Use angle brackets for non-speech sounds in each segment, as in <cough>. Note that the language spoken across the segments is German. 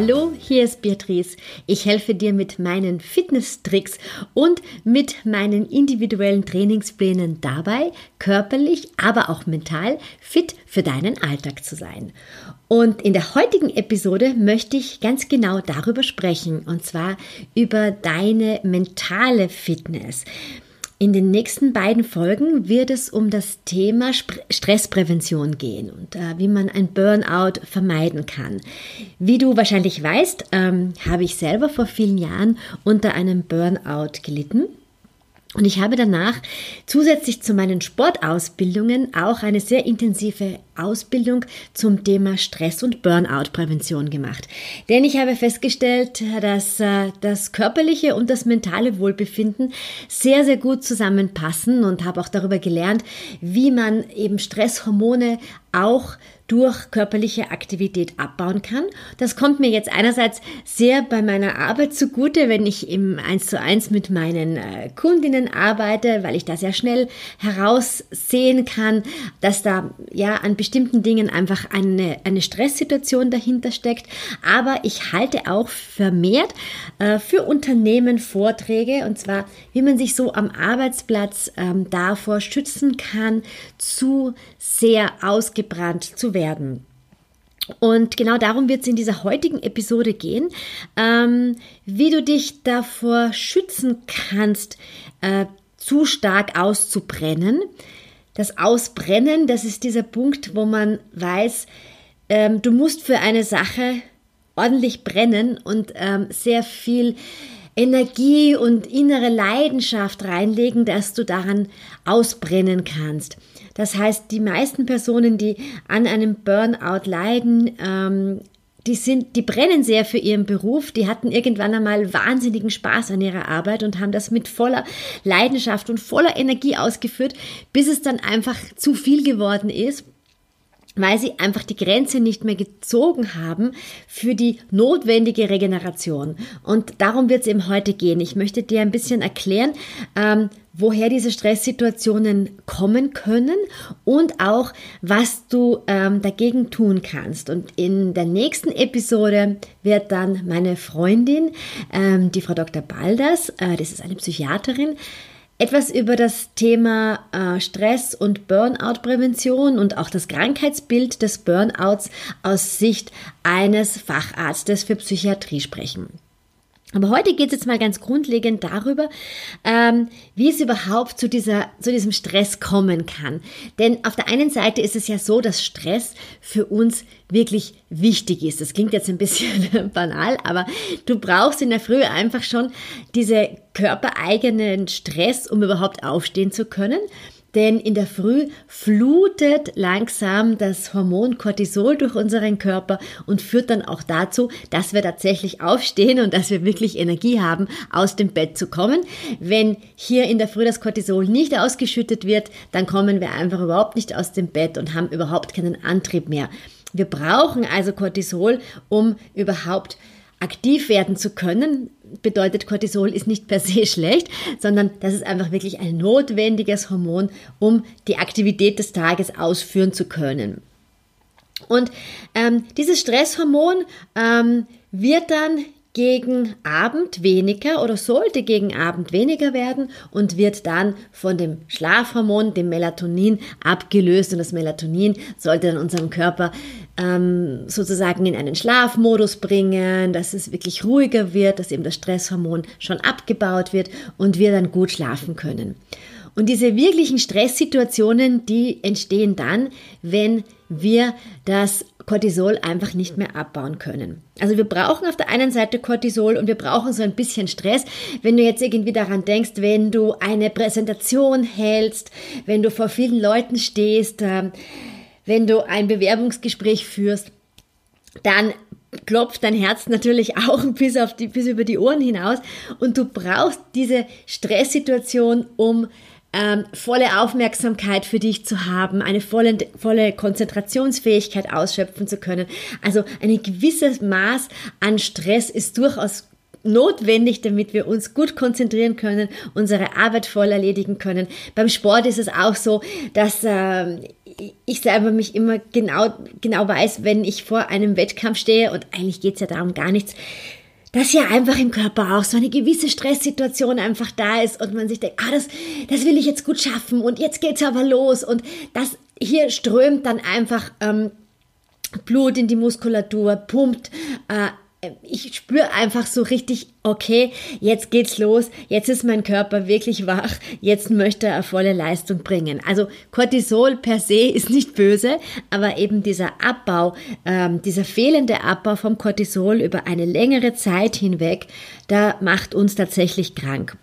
Hallo, hier ist Beatrice. Ich helfe dir mit meinen Fitness-Tricks und mit meinen individuellen Trainingsplänen dabei, körperlich, aber auch mental fit für deinen Alltag zu sein. Und in der heutigen Episode möchte ich ganz genau darüber sprechen, und zwar über deine mentale Fitness. In den nächsten beiden Folgen wird es um das Thema Stressprävention gehen und äh, wie man ein Burnout vermeiden kann. Wie du wahrscheinlich weißt, ähm, habe ich selber vor vielen Jahren unter einem Burnout gelitten und ich habe danach zusätzlich zu meinen Sportausbildungen auch eine sehr intensive Ausbildung zum Thema Stress- und Burnout-Prävention gemacht. Denn ich habe festgestellt, dass äh, das körperliche und das mentale Wohlbefinden sehr, sehr gut zusammenpassen und habe auch darüber gelernt, wie man eben Stresshormone auch durch körperliche Aktivität abbauen kann. Das kommt mir jetzt einerseits sehr bei meiner Arbeit zugute, wenn ich im 1 zu 1 mit meinen äh, Kundinnen arbeite, weil ich da sehr schnell heraussehen kann, dass da ja an bestimmten Dingen einfach eine, eine Stresssituation dahinter steckt. Aber ich halte auch vermehrt äh, für Unternehmen Vorträge und zwar, wie man sich so am Arbeitsplatz ähm, davor schützen kann, zu sehr ausgebrannt zu werden werden. Und genau darum wird es in dieser heutigen Episode gehen, ähm, wie du dich davor schützen kannst, äh, zu stark auszubrennen. Das Ausbrennen, das ist dieser Punkt, wo man weiß, ähm, du musst für eine Sache ordentlich brennen und ähm, sehr viel Energie und innere Leidenschaft reinlegen, dass du daran ausbrennen kannst. Das heißt, die meisten Personen, die an einem Burnout leiden, ähm, die sind, die brennen sehr für ihren Beruf, die hatten irgendwann einmal wahnsinnigen Spaß an ihrer Arbeit und haben das mit voller Leidenschaft und voller Energie ausgeführt, bis es dann einfach zu viel geworden ist weil sie einfach die Grenze nicht mehr gezogen haben für die notwendige Regeneration. Und darum wird es eben heute gehen. Ich möchte dir ein bisschen erklären, ähm, woher diese Stresssituationen kommen können und auch, was du ähm, dagegen tun kannst. Und in der nächsten Episode wird dann meine Freundin, ähm, die Frau Dr. Balders, äh, das ist eine Psychiaterin, etwas über das Thema äh, Stress- und Burnout-Prävention und auch das Krankheitsbild des Burnouts aus Sicht eines Facharztes für Psychiatrie sprechen. Aber heute geht es jetzt mal ganz grundlegend darüber, ähm, wie es überhaupt zu, dieser, zu diesem Stress kommen kann. Denn auf der einen Seite ist es ja so, dass Stress für uns wirklich wichtig ist. Das klingt jetzt ein bisschen <laughs> banal, aber du brauchst in der Früh einfach schon diese körpereigenen Stress, um überhaupt aufstehen zu können denn in der Früh flutet langsam das Hormon Cortisol durch unseren Körper und führt dann auch dazu, dass wir tatsächlich aufstehen und dass wir wirklich Energie haben, aus dem Bett zu kommen. Wenn hier in der Früh das Cortisol nicht ausgeschüttet wird, dann kommen wir einfach überhaupt nicht aus dem Bett und haben überhaupt keinen Antrieb mehr. Wir brauchen also Cortisol, um überhaupt aktiv werden zu können, bedeutet Cortisol ist nicht per se <laughs> schlecht, sondern das ist einfach wirklich ein notwendiges Hormon, um die Aktivität des Tages ausführen zu können. Und ähm, dieses Stresshormon ähm, wird dann gegen Abend weniger oder sollte gegen Abend weniger werden und wird dann von dem Schlafhormon, dem Melatonin, abgelöst. Und das Melatonin sollte dann unserem Körper ähm, sozusagen in einen Schlafmodus bringen, dass es wirklich ruhiger wird, dass eben das Stresshormon schon abgebaut wird und wir dann gut schlafen können. Und diese wirklichen Stresssituationen, die entstehen dann, wenn wir das Cortisol einfach nicht mehr abbauen können. Also wir brauchen auf der einen Seite Cortisol und wir brauchen so ein bisschen Stress. Wenn du jetzt irgendwie daran denkst, wenn du eine Präsentation hältst, wenn du vor vielen Leuten stehst, ähm, wenn du ein Bewerbungsgespräch führst, dann klopft dein Herz natürlich auch bis, auf die, bis über die Ohren hinaus und du brauchst diese Stresssituation, um ähm, volle Aufmerksamkeit für dich zu haben, eine volle, volle Konzentrationsfähigkeit ausschöpfen zu können. Also ein gewisses Maß an Stress ist durchaus notwendig, damit wir uns gut konzentrieren können, unsere Arbeit voll erledigen können. Beim Sport ist es auch so, dass äh, ich selber mich immer genau, genau weiß, wenn ich vor einem Wettkampf stehe und eigentlich geht es ja darum gar nichts, dass ja einfach im Körper auch so eine gewisse Stresssituation einfach da ist und man sich denkt, ah, das, das will ich jetzt gut schaffen und jetzt geht's aber los. Und das hier strömt dann einfach ähm, Blut in die Muskulatur, pumpt äh, ich spüre einfach so richtig, okay, jetzt geht's los, jetzt ist mein Körper wirklich wach, jetzt möchte er volle Leistung bringen. Also Cortisol per se <laughs> ist nicht böse, aber eben dieser Abbau, ähm, dieser fehlende Abbau vom Cortisol über eine längere Zeit hinweg, da macht uns tatsächlich krank.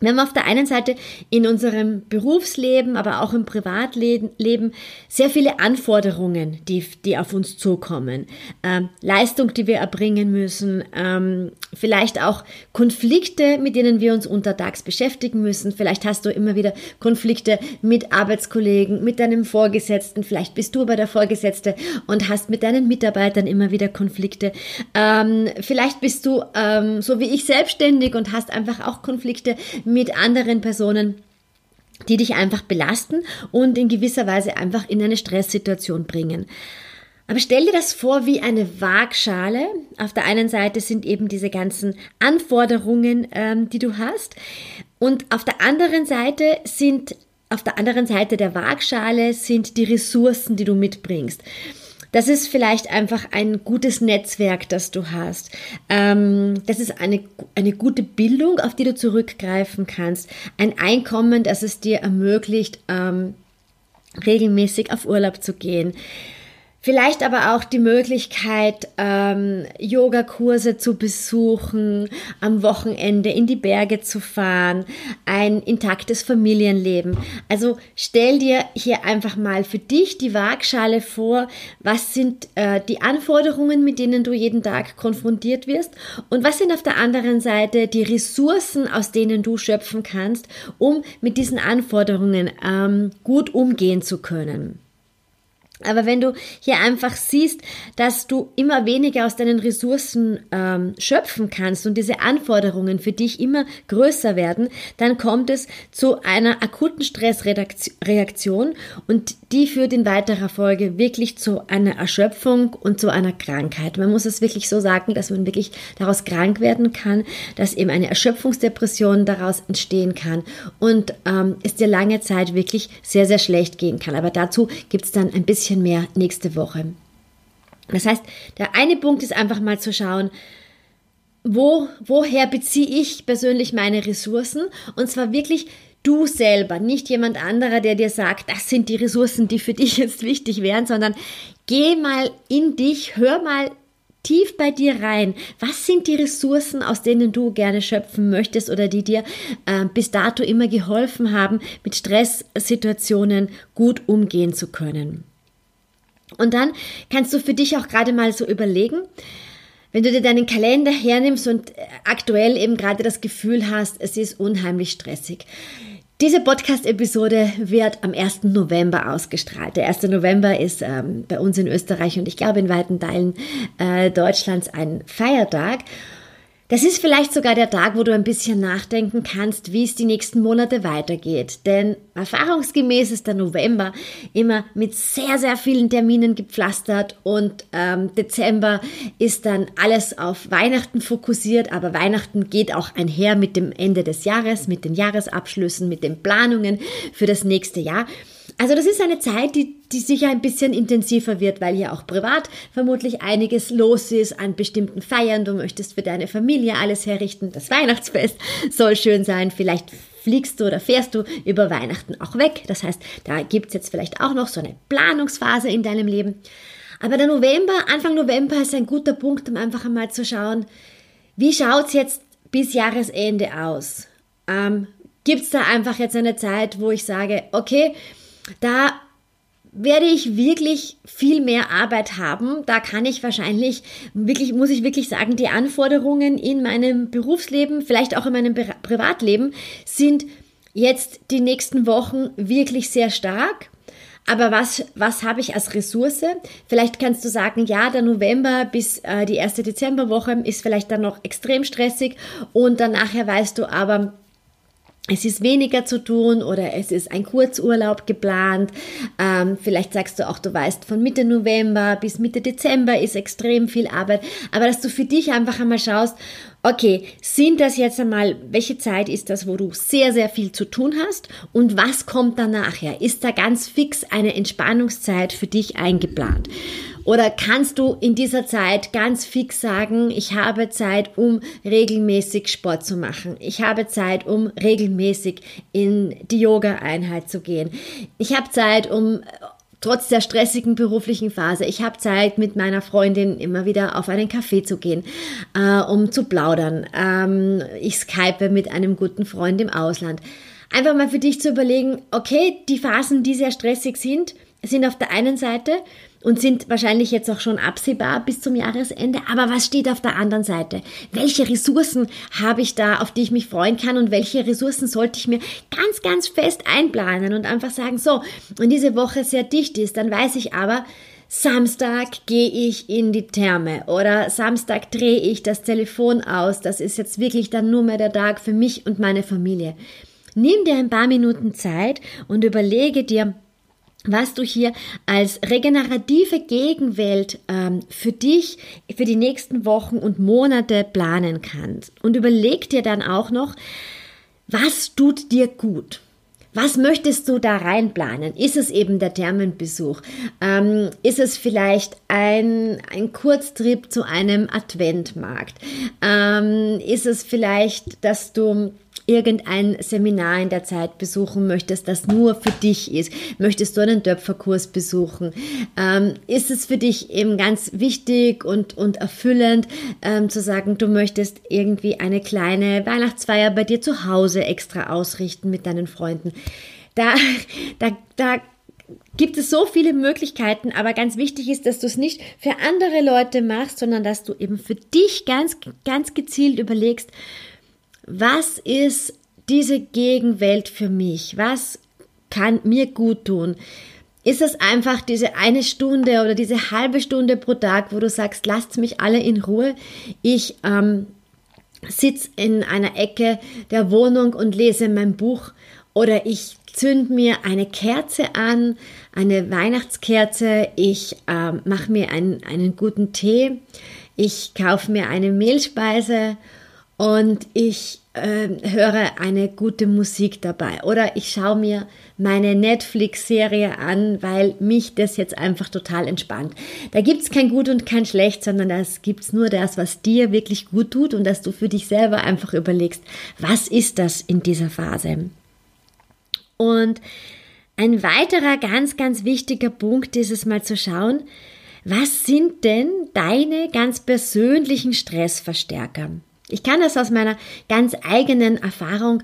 Wir haben auf der einen Seite in unserem Berufsleben, aber auch im Privatleben sehr viele Anforderungen, die, die auf uns zukommen. Ähm, Leistung, die wir erbringen müssen, ähm, vielleicht auch Konflikte, mit denen wir uns untertags beschäftigen müssen. Vielleicht hast du immer wieder Konflikte mit Arbeitskollegen, mit deinem Vorgesetzten. Vielleicht bist du aber der Vorgesetzte und hast mit deinen Mitarbeitern immer wieder Konflikte. Ähm, vielleicht bist du ähm, so wie ich selbstständig und hast einfach auch Konflikte mit anderen Personen die dich einfach belasten und in gewisser Weise einfach in eine Stresssituation bringen. Aber stell dir das vor wie eine Waagschale. Auf der einen Seite sind eben diese ganzen Anforderungen, ähm, die du hast. Und auf der anderen Seite sind, auf der anderen Seite der Waagschale sind die Ressourcen, die du mitbringst. Das ist vielleicht einfach ein gutes Netzwerk, das du hast. Ähm, das ist eine, eine gute Bildung, auf die du zurückgreifen kannst. Ein Einkommen, das es dir ermöglicht, ähm, regelmäßig auf Urlaub zu gehen. Vielleicht aber auch die Möglichkeit, ähm, Yogakurse zu besuchen, am Wochenende in die Berge zu fahren, ein intaktes Familienleben. Also stell dir hier einfach mal für dich die Waagschale vor, was sind äh, die Anforderungen, mit denen du jeden Tag konfrontiert wirst und was sind auf der anderen Seite die Ressourcen, aus denen du schöpfen kannst, um mit diesen Anforderungen ähm, gut umgehen zu können. Aber wenn du hier einfach siehst, dass du immer weniger aus deinen Ressourcen ähm, schöpfen kannst und diese Anforderungen für dich immer größer werden, dann kommt es zu einer akuten Stressreaktion und die führt in weiterer Folge wirklich zu einer Erschöpfung und zu einer Krankheit. Man muss es wirklich so sagen, dass man wirklich daraus krank werden kann, dass eben eine Erschöpfungsdepression daraus entstehen kann und ähm, es dir lange Zeit wirklich sehr, sehr schlecht gehen kann. Aber dazu gibt es dann ein bisschen bisschen mehr nächste Woche. Das heißt, der eine Punkt ist einfach mal zu schauen, wo, woher beziehe ich persönlich meine Ressourcen? Und zwar wirklich du selber, nicht jemand anderer, der dir sagt, das sind die Ressourcen, die für dich jetzt wichtig wären, sondern geh mal in dich, hör mal tief bei dir rein. Was sind die Ressourcen, aus denen du gerne schöpfen möchtest oder die dir äh, bis dato immer geholfen haben, mit Stresssituationen gut umgehen zu können? Und dann kannst du für dich auch gerade mal so überlegen, wenn du dir deinen Kalender hernimmst und aktuell eben gerade das Gefühl hast, es ist unheimlich stressig. Diese Podcast-Episode wird am 1. November ausgestrahlt. Der 1. November ist ähm, bei uns in Österreich und ich glaube in weiten Teilen äh, Deutschlands ein Feiertag. Das ist vielleicht sogar der Tag, wo du ein bisschen nachdenken kannst, wie es die nächsten Monate weitergeht. Denn erfahrungsgemäß ist der November immer mit sehr, sehr vielen Terminen gepflastert und ähm, Dezember ist dann alles auf Weihnachten fokussiert. Aber Weihnachten geht auch einher mit dem Ende des Jahres, mit den Jahresabschlüssen, mit den Planungen für das nächste Jahr. Also das ist eine Zeit, die, die sicher ein bisschen intensiver wird, weil ja auch privat vermutlich einiges los ist an bestimmten Feiern. Du möchtest für deine Familie alles herrichten. Das Weihnachtsfest soll schön sein. Vielleicht fliegst du oder fährst du über Weihnachten auch weg. Das heißt, da gibt es jetzt vielleicht auch noch so eine Planungsphase in deinem Leben. Aber der November, Anfang November ist ein guter Punkt, um einfach einmal zu schauen, wie schaut es jetzt bis Jahresende aus? Ähm, es da einfach jetzt eine Zeit, wo ich sage, okay, da werde ich wirklich viel mehr Arbeit haben. Da kann ich wahrscheinlich wirklich, muss ich wirklich sagen, die Anforderungen in meinem Berufsleben, vielleicht auch in meinem Privatleben sind jetzt die nächsten Wochen wirklich sehr stark. Aber was, was habe ich als Ressource? Vielleicht kannst du sagen, ja, der November bis äh, die erste Dezemberwoche ist vielleicht dann noch extrem stressig und dann nachher weißt du aber, es ist weniger zu tun oder es ist ein Kurzurlaub geplant. Ähm, vielleicht sagst du auch, du weißt, von Mitte November bis Mitte Dezember ist extrem viel Arbeit. Aber dass du für dich einfach einmal schaust, okay, sind das jetzt einmal, welche Zeit ist das, wo du sehr, sehr viel zu tun hast und was kommt dann nachher? Ist da ganz fix eine Entspannungszeit für dich eingeplant? Oder kannst du in dieser Zeit ganz fix sagen, ich habe Zeit, um regelmäßig Sport zu machen. Ich habe Zeit, um regelmäßig in die Yoga-Einheit zu gehen. Ich habe Zeit, um trotz der stressigen beruflichen Phase, ich habe Zeit, mit meiner Freundin immer wieder auf einen Kaffee zu gehen, äh, um zu plaudern. Ähm, ich skype mit einem guten Freund im Ausland. Einfach mal für dich zu überlegen, okay, die Phasen, die sehr stressig sind, sind auf der einen Seite und sind wahrscheinlich jetzt auch schon absehbar bis zum Jahresende. Aber was steht auf der anderen Seite? Welche Ressourcen habe ich da, auf die ich mich freuen kann und welche Ressourcen sollte ich mir ganz, ganz fest einplanen und einfach sagen, so, wenn diese Woche sehr dicht ist, dann weiß ich aber, Samstag gehe ich in die Therme oder Samstag drehe ich das Telefon aus. Das ist jetzt wirklich dann nur mehr der Tag für mich und meine Familie. Nimm dir ein paar Minuten Zeit und überlege dir, was du hier als regenerative Gegenwelt ähm, für dich für die nächsten Wochen und Monate planen kannst. Und überleg dir dann auch noch, was tut dir gut? Was möchtest du da reinplanen? Ist es eben der Thermenbesuch? Ähm, ist es vielleicht ein, ein Kurztrip zu einem Adventmarkt? Ähm, ist es vielleicht, dass du irgendein Seminar in der Zeit besuchen möchtest, das nur für dich ist, möchtest du einen Töpferkurs besuchen, ähm, ist es für dich eben ganz wichtig und, und erfüllend ähm, zu sagen, du möchtest irgendwie eine kleine Weihnachtsfeier bei dir zu Hause extra ausrichten mit deinen Freunden. Da, da, da gibt es so viele Möglichkeiten, aber ganz wichtig ist, dass du es nicht für andere Leute machst, sondern dass du eben für dich ganz, ganz gezielt überlegst, was ist diese Gegenwelt für mich? Was kann mir gut tun? Ist es einfach diese eine Stunde oder diese halbe Stunde pro Tag, wo du sagst, lasst mich alle in Ruhe? Ich ähm, sitze in einer Ecke der Wohnung und lese mein Buch oder ich zünd mir eine Kerze an, eine Weihnachtskerze, ich äh, mache mir einen, einen guten Tee, ich kaufe mir eine Mehlspeise und ich äh, höre eine gute Musik dabei oder ich schaue mir meine Netflix-Serie an, weil mich das jetzt einfach total entspannt. Da gibt es kein Gut und kein Schlecht, sondern das gibt nur das, was dir wirklich gut tut und dass du für dich selber einfach überlegst, was ist das in dieser Phase. Und ein weiterer ganz, ganz wichtiger Punkt ist es mal zu schauen, was sind denn deine ganz persönlichen Stressverstärker? Ich kann das aus meiner ganz eigenen Erfahrung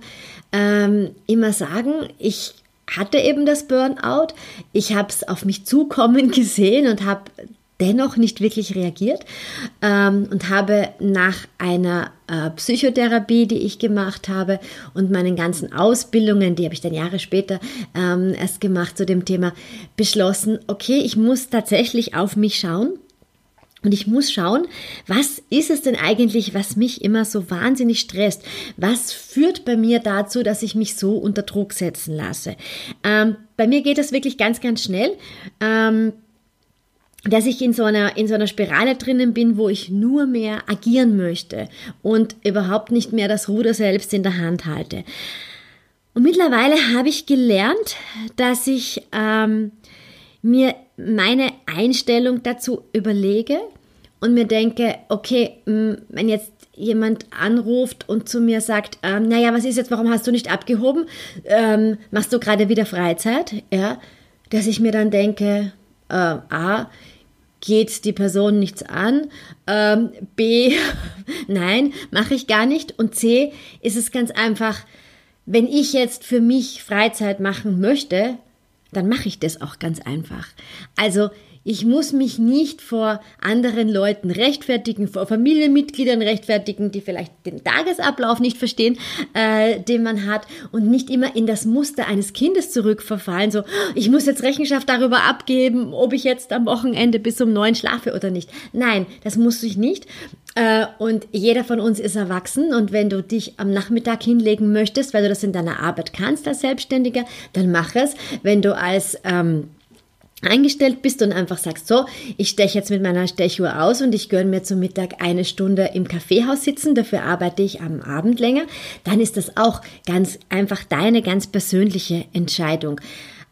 ähm, immer sagen. Ich hatte eben das Burnout. Ich habe es auf mich zukommen <laughs> gesehen und habe dennoch nicht wirklich reagiert ähm, und habe nach einer äh, Psychotherapie, die ich gemacht habe und meinen ganzen Ausbildungen, die habe ich dann Jahre später ähm, erst gemacht zu dem Thema, beschlossen, okay, ich muss tatsächlich auf mich schauen und ich muss schauen, was ist es denn eigentlich, was mich immer so wahnsinnig stresst? Was führt bei mir dazu, dass ich mich so unter Druck setzen lasse? Ähm, bei mir geht das wirklich ganz, ganz schnell. Ähm, dass ich in so einer, in so einer Spirale drinnen bin, wo ich nur mehr agieren möchte und überhaupt nicht mehr das Ruder selbst in der Hand halte. Und mittlerweile habe ich gelernt, dass ich ähm, mir meine Einstellung dazu überlege und mir denke, okay, wenn jetzt jemand anruft und zu mir sagt, ähm, naja, was ist jetzt, warum hast du nicht abgehoben? Ähm, machst du gerade wieder Freizeit? Ja, dass ich mir dann denke, äh, A, geht die Person nichts an, ähm, B, <laughs> nein, mache ich gar nicht und C, ist es ganz einfach, wenn ich jetzt für mich Freizeit machen möchte, dann mache ich das auch ganz einfach. Also ich muss mich nicht vor anderen Leuten rechtfertigen, vor Familienmitgliedern rechtfertigen, die vielleicht den Tagesablauf nicht verstehen, äh, den man hat und nicht immer in das Muster eines Kindes zurückverfallen. So, ich muss jetzt Rechenschaft darüber abgeben, ob ich jetzt am Wochenende bis um neun schlafe oder nicht. Nein, das muss ich nicht. Äh, und jeder von uns ist erwachsen und wenn du dich am Nachmittag hinlegen möchtest, weil du das in deiner Arbeit kannst als Selbstständiger, dann mach es. Wenn du als ähm, eingestellt bist und einfach sagst, so, ich steche jetzt mit meiner Stechuhr aus und ich gönne mir zum Mittag eine Stunde im Kaffeehaus sitzen, dafür arbeite ich am Abend länger, dann ist das auch ganz einfach deine ganz persönliche Entscheidung.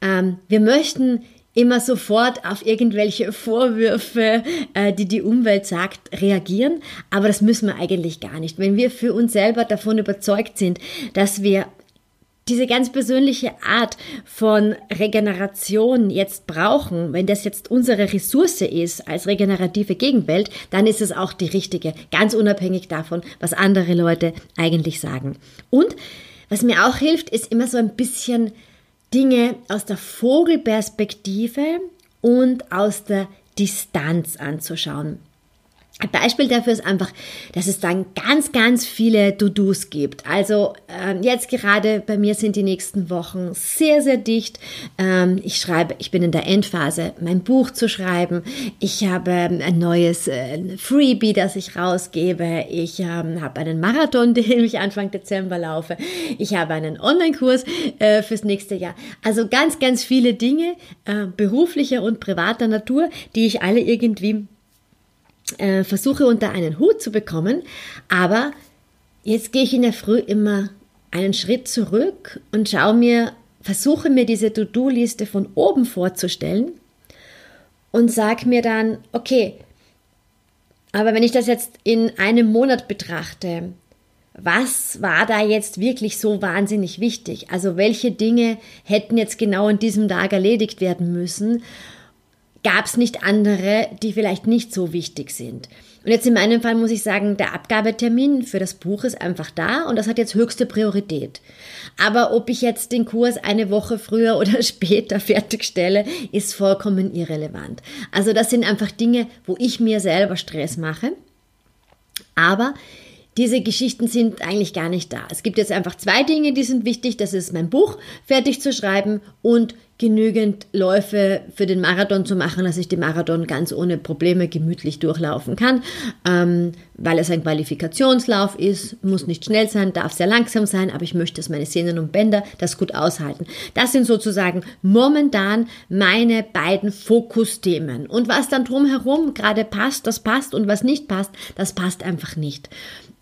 Ähm, wir möchten immer sofort auf irgendwelche Vorwürfe, äh, die die Umwelt sagt, reagieren. Aber das müssen wir eigentlich gar nicht. Wenn wir für uns selber davon überzeugt sind, dass wir diese ganz persönliche Art von Regeneration jetzt brauchen, wenn das jetzt unsere Ressource ist als regenerative Gegenwelt, dann ist es auch die richtige, ganz unabhängig davon, was andere Leute eigentlich sagen. Und was mir auch hilft, ist immer so ein bisschen Dinge aus der Vogelperspektive und aus der Distanz anzuschauen. Ein Beispiel dafür ist einfach, dass es dann ganz, ganz viele To-Dos gibt. Also ähm, jetzt gerade bei mir sind die nächsten Wochen sehr, sehr dicht. Ähm, ich schreibe, ich bin in der Endphase, mein Buch zu schreiben. Ich habe ein neues äh, Freebie, das ich rausgebe. Ich ähm, habe einen Marathon, <laughs> den ich Anfang Dezember laufe. Ich habe einen Online-Kurs äh, fürs nächste Jahr. Also ganz, ganz viele Dinge äh, beruflicher und privater Natur, die ich alle irgendwie äh, versuche unter einen Hut zu bekommen, aber jetzt gehe ich in der Früh immer einen Schritt zurück und schaue mir, versuche mir diese To-Do-Liste von oben vorzustellen und sage mir dann, okay, aber wenn ich das jetzt in einem Monat betrachte, was war da jetzt wirklich so wahnsinnig wichtig? Also welche Dinge hätten jetzt genau an diesem Tag erledigt werden müssen? Gab es nicht andere, die vielleicht nicht so wichtig sind. Und jetzt in meinem Fall muss ich sagen, der Abgabetermin für das Buch ist einfach da und das hat jetzt höchste Priorität. Aber ob ich jetzt den Kurs eine Woche früher <laughs> oder später fertigstelle, ist vollkommen irrelevant. Also das sind einfach Dinge, wo ich mir selber Stress mache. Aber diese Geschichten sind eigentlich gar nicht da. Es gibt jetzt einfach zwei Dinge, die sind wichtig. Das ist mein Buch fertig zu schreiben und genügend Läufe für den Marathon zu machen, dass ich den Marathon ganz ohne Probleme gemütlich durchlaufen kann, ähm, weil es ein Qualifikationslauf ist, muss nicht schnell sein, darf sehr langsam sein, aber ich möchte, dass meine Sehnen und Bänder das gut aushalten. Das sind sozusagen momentan meine beiden Fokusthemen. Und was dann drumherum gerade passt, das passt und was nicht passt, das passt einfach nicht.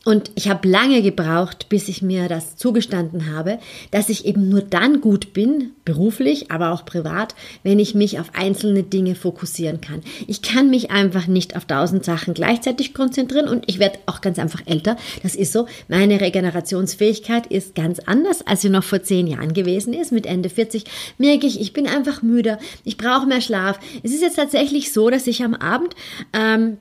Und ich habe lange gebraucht, bis ich mir das zugestanden habe, dass ich eben nur dann gut bin, beruflich, aber auch privat, wenn ich mich auf einzelne Dinge fokussieren kann. Ich kann mich einfach nicht auf tausend Sachen gleichzeitig konzentrieren und ich werde auch ganz einfach älter. Das ist so. Meine Regenerationsfähigkeit ist ganz anders, als sie noch vor zehn Jahren gewesen ist. Mit Ende 40 merke ich, ich bin einfach müder. Ich brauche mehr Schlaf. Es ist jetzt tatsächlich so, dass ich am Abend ähm,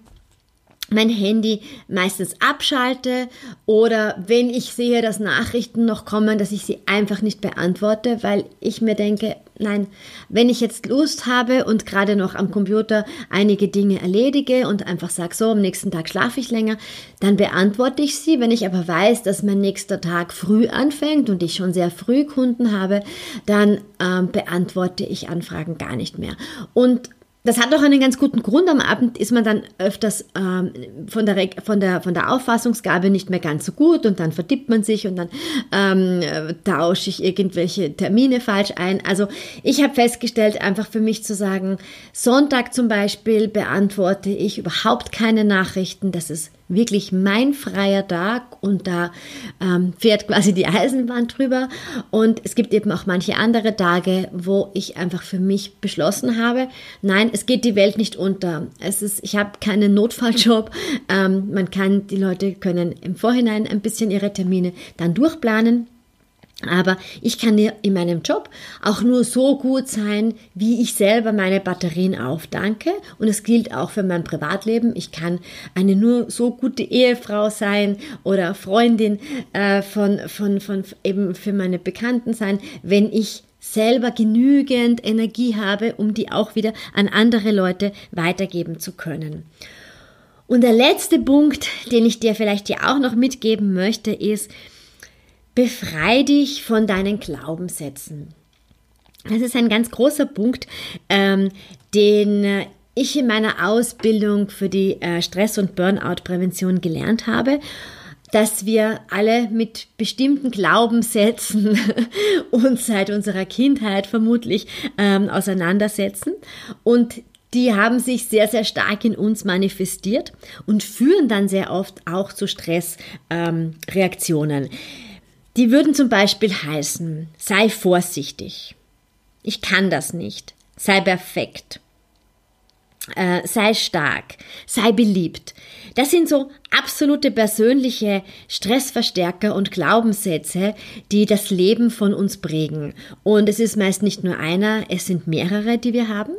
mein Handy meistens abschalte oder wenn ich sehe, dass Nachrichten noch kommen, dass ich sie einfach nicht beantworte, weil ich mir denke, nein, wenn ich jetzt Lust habe und gerade noch am Computer einige Dinge erledige und einfach sage, so, am nächsten Tag schlafe ich länger, dann beantworte ich sie. Wenn ich aber weiß, dass mein nächster Tag früh anfängt und ich schon sehr früh Kunden habe, dann ähm, beantworte ich Anfragen gar nicht mehr. Und das hat auch einen ganz guten Grund. Am Abend ist man dann öfters ähm, von, der, von, der, von der Auffassungsgabe nicht mehr ganz so gut und dann vertippt man sich und dann ähm, tausche ich irgendwelche Termine falsch ein. Also ich habe festgestellt, einfach für mich zu sagen, Sonntag zum Beispiel beantworte ich überhaupt keine Nachrichten. Das ist wirklich mein freier Tag und da ähm, fährt quasi die Eisenbahn drüber. Und es gibt eben auch manche andere Tage, wo ich einfach für mich beschlossen habe, nein, es geht die Welt nicht unter. Es ist, ich habe keinen Notfalljob. Ähm, man kann, die Leute können im Vorhinein ein bisschen ihre Termine dann durchplanen. Aber ich kann in meinem Job auch nur so gut sein, wie ich selber meine Batterien aufdanke. Und es gilt auch für mein Privatleben. Ich kann eine nur so gute Ehefrau sein oder Freundin äh, von, von, von eben für meine Bekannten sein, wenn ich selber genügend Energie habe, um die auch wieder an andere Leute weitergeben zu können. Und der letzte Punkt, den ich dir vielleicht hier auch noch mitgeben möchte, ist, befrei dich von deinen Glaubenssätzen. Das ist ein ganz großer Punkt, ähm, den ich in meiner Ausbildung für die äh, Stress- und Burnout-Prävention gelernt habe dass wir alle mit bestimmten Glaubenssätzen <laughs> uns seit unserer Kindheit vermutlich ähm, auseinandersetzen und die haben sich sehr, sehr stark in uns manifestiert und führen dann sehr oft auch zu Stressreaktionen. Ähm, die würden zum Beispiel heißen, sei vorsichtig, ich kann das nicht, sei perfekt, äh, sei stark, sei beliebt. Das sind so absolute persönliche Stressverstärker und Glaubenssätze, die das Leben von uns prägen. Und es ist meist nicht nur einer, es sind mehrere, die wir haben.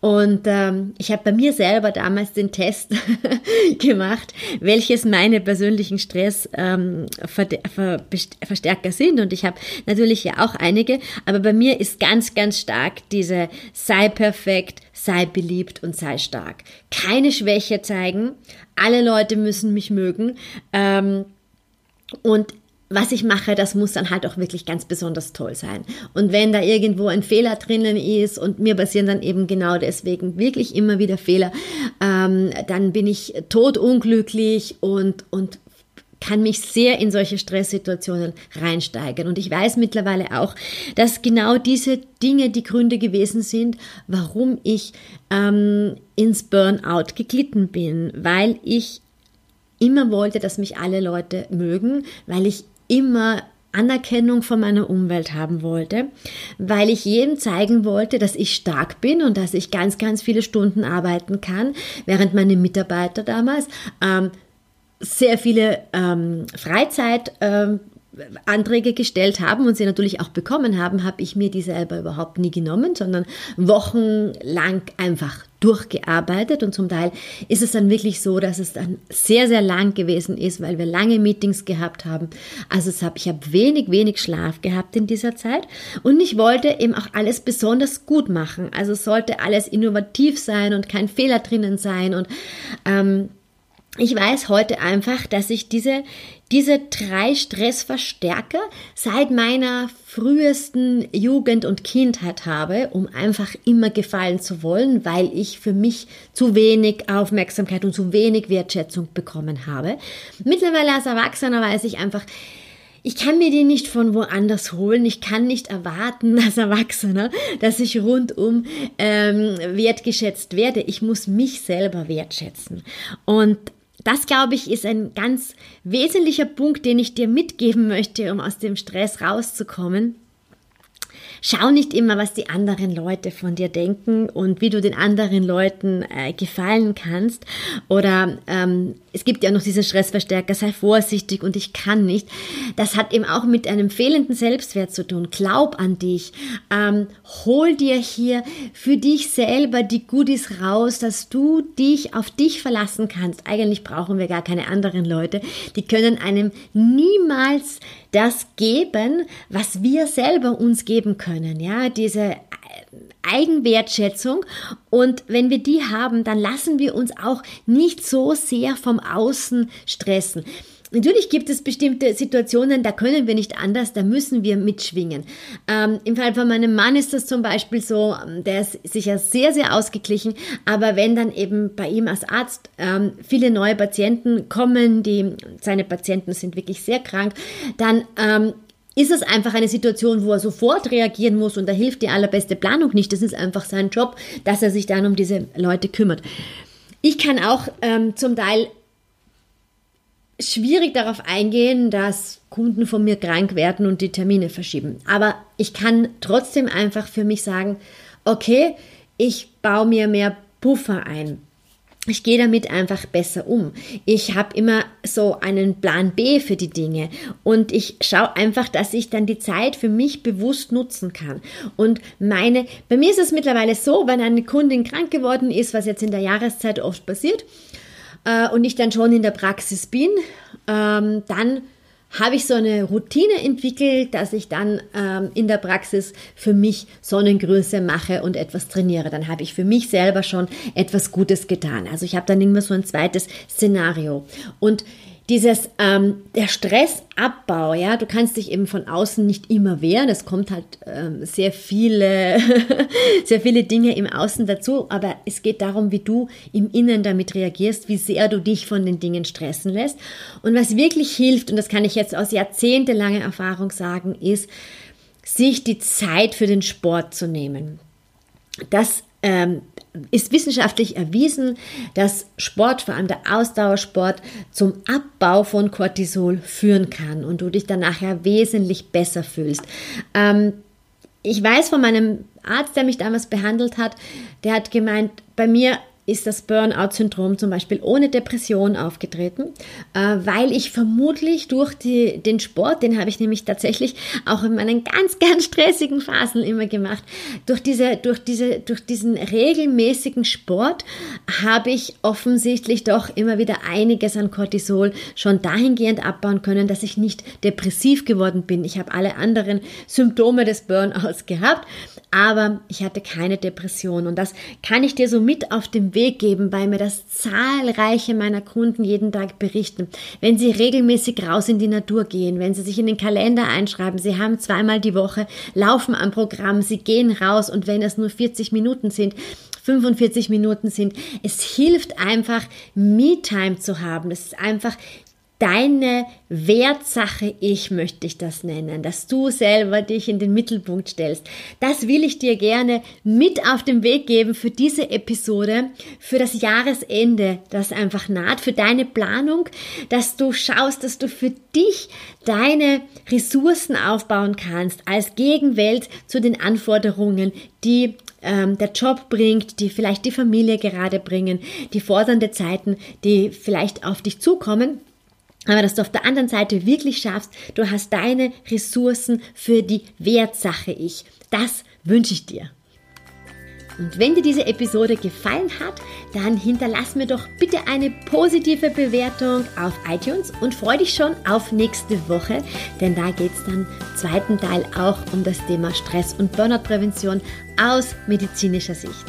Und ähm, ich habe bei mir selber damals den Test <laughs> gemacht, welches meine persönlichen Stressverstärker ähm, sind. Und ich habe natürlich ja auch einige, aber bei mir ist ganz, ganz stark diese sei perfekt, sei beliebt und sei stark. Keine Schwäche zeigen, alle Leute müssen mich mögen. Ähm, und was ich mache, das muss dann halt auch wirklich ganz besonders toll sein. Und wenn da irgendwo ein Fehler drinnen ist und mir passieren dann eben genau deswegen wirklich immer wieder Fehler, ähm, dann bin ich totunglücklich und, und kann mich sehr in solche Stresssituationen reinsteigern. Und ich weiß mittlerweile auch, dass genau diese Dinge die Gründe gewesen sind, warum ich ähm, ins Burnout geglitten bin, weil ich immer wollte, dass mich alle Leute mögen, weil ich immer Anerkennung von meiner Umwelt haben wollte, weil ich jedem zeigen wollte, dass ich stark bin und dass ich ganz, ganz viele Stunden arbeiten kann, während meine Mitarbeiter damals ähm, sehr viele ähm, Freizeit ähm, Anträge gestellt haben und sie natürlich auch bekommen haben, habe ich mir die selber überhaupt nie genommen, sondern wochenlang einfach durchgearbeitet und zum Teil ist es dann wirklich so, dass es dann sehr, sehr lang gewesen ist, weil wir lange Meetings gehabt haben. Also es hab, ich habe wenig, wenig Schlaf gehabt in dieser Zeit und ich wollte eben auch alles besonders gut machen. Also sollte alles innovativ sein und kein Fehler drinnen sein und ähm, ich weiß heute einfach, dass ich diese, diese drei Stressverstärker seit meiner frühesten Jugend und Kindheit habe, um einfach immer gefallen zu wollen, weil ich für mich zu wenig Aufmerksamkeit und zu wenig Wertschätzung bekommen habe. Mittlerweile als Erwachsener weiß ich einfach, ich kann mir die nicht von woanders holen. Ich kann nicht erwarten <laughs> als Erwachsener, dass ich rundum ähm, wertgeschätzt werde. Ich muss mich selber wertschätzen. Und das, glaube ich, ist ein ganz wesentlicher Punkt, den ich dir mitgeben möchte, um aus dem Stress rauszukommen. Schau nicht immer, was die anderen Leute von dir denken und wie du den anderen Leuten äh, gefallen kannst. Oder ähm, es gibt ja noch diesen Stressverstärker, sei vorsichtig und ich kann nicht. Das hat eben auch mit einem fehlenden Selbstwert zu tun. Glaub an dich. Ähm, hol dir hier für dich selber die Goodies raus, dass du dich auf dich verlassen kannst. Eigentlich brauchen wir gar keine anderen Leute. Die können einem niemals das geben, was wir selber uns geben können. Ja, diese Eigenwertschätzung. Und wenn wir die haben, dann lassen wir uns auch nicht so sehr vom Außen stressen. Natürlich gibt es bestimmte Situationen, da können wir nicht anders, da müssen wir mitschwingen. Ähm, Im Fall von meinem Mann ist das zum Beispiel so, der ist sicher sehr, sehr ausgeglichen, aber wenn dann eben bei ihm als Arzt ähm, viele neue Patienten kommen, die seine Patienten sind wirklich sehr krank, dann ähm, ist es einfach eine Situation, wo er sofort reagieren muss und da hilft die allerbeste Planung nicht. Das ist einfach sein Job, dass er sich dann um diese Leute kümmert. Ich kann auch ähm, zum Teil schwierig darauf eingehen, dass Kunden von mir krank werden und die Termine verschieben. Aber ich kann trotzdem einfach für mich sagen, okay, ich baue mir mehr Puffer ein ich gehe damit einfach besser um. Ich habe immer so einen Plan B für die Dinge und ich schaue einfach, dass ich dann die Zeit für mich bewusst nutzen kann. Und meine, bei mir ist es mittlerweile so, wenn eine Kundin krank geworden ist, was jetzt in der Jahreszeit oft passiert, äh, und ich dann schon in der Praxis bin, ähm, dann habe ich so eine Routine entwickelt, dass ich dann ähm, in der Praxis für mich Sonnengröße mache und etwas trainiere. Dann habe ich für mich selber schon etwas Gutes getan. Also ich habe dann immer so ein zweites Szenario. Und dieses ähm, der Stressabbau, ja, du kannst dich eben von außen nicht immer wehren. Es kommt halt ähm, sehr viele, <laughs> sehr viele Dinge im Außen dazu, aber es geht darum, wie du im Innen damit reagierst, wie sehr du dich von den Dingen stressen lässt. Und was wirklich hilft, und das kann ich jetzt aus jahrzehntelanger Erfahrung sagen, ist, sich die Zeit für den Sport zu nehmen. Das ähm, ist wissenschaftlich erwiesen, dass Sport, vor allem der Ausdauersport, zum Abbau von Cortisol führen kann und du dich dann nachher wesentlich besser fühlst. Ähm, ich weiß von meinem Arzt, der mich damals behandelt hat, der hat gemeint, bei mir ist das Burnout-Syndrom zum Beispiel ohne Depression aufgetreten, äh, weil ich vermutlich durch die, den Sport, den habe ich nämlich tatsächlich auch in meinen ganz, ganz stressigen Phasen immer gemacht, durch, diese, durch, diese, durch diesen regelmäßigen Sport habe ich offensichtlich doch immer wieder einiges an Cortisol schon dahingehend abbauen können, dass ich nicht depressiv geworden bin. Ich habe alle anderen Symptome des Burnouts gehabt, aber ich hatte keine Depression und das kann ich dir so mit auf dem Weg Weg geben, weil mir das zahlreiche meiner Kunden jeden Tag berichten. Wenn sie regelmäßig raus in die Natur gehen, wenn sie sich in den Kalender einschreiben, sie haben zweimal die Woche, laufen am Programm, sie gehen raus und wenn es nur 40 Minuten sind, 45 Minuten sind. Es hilft einfach, Me-Time zu haben. Es ist einfach deine Wertsache Ich möchte ich das nennen, dass du selber dich in den Mittelpunkt stellst. Das will ich dir gerne mit auf den Weg geben für diese Episode, für das Jahresende, das einfach naht, für deine Planung, dass du schaust, dass du für dich deine Ressourcen aufbauen kannst als Gegenwelt zu den Anforderungen, die ähm, der Job bringt, die vielleicht die Familie gerade bringen, die fordernde Zeiten, die vielleicht auf dich zukommen aber dass du auf der anderen Seite wirklich schaffst, du hast deine Ressourcen für die Wertsache Ich. Das wünsche ich dir. Und wenn dir diese Episode gefallen hat, dann hinterlass mir doch bitte eine positive Bewertung auf iTunes und freue dich schon auf nächste Woche, denn da geht es dann im zweiten Teil auch um das Thema Stress und Burnout-Prävention aus medizinischer Sicht.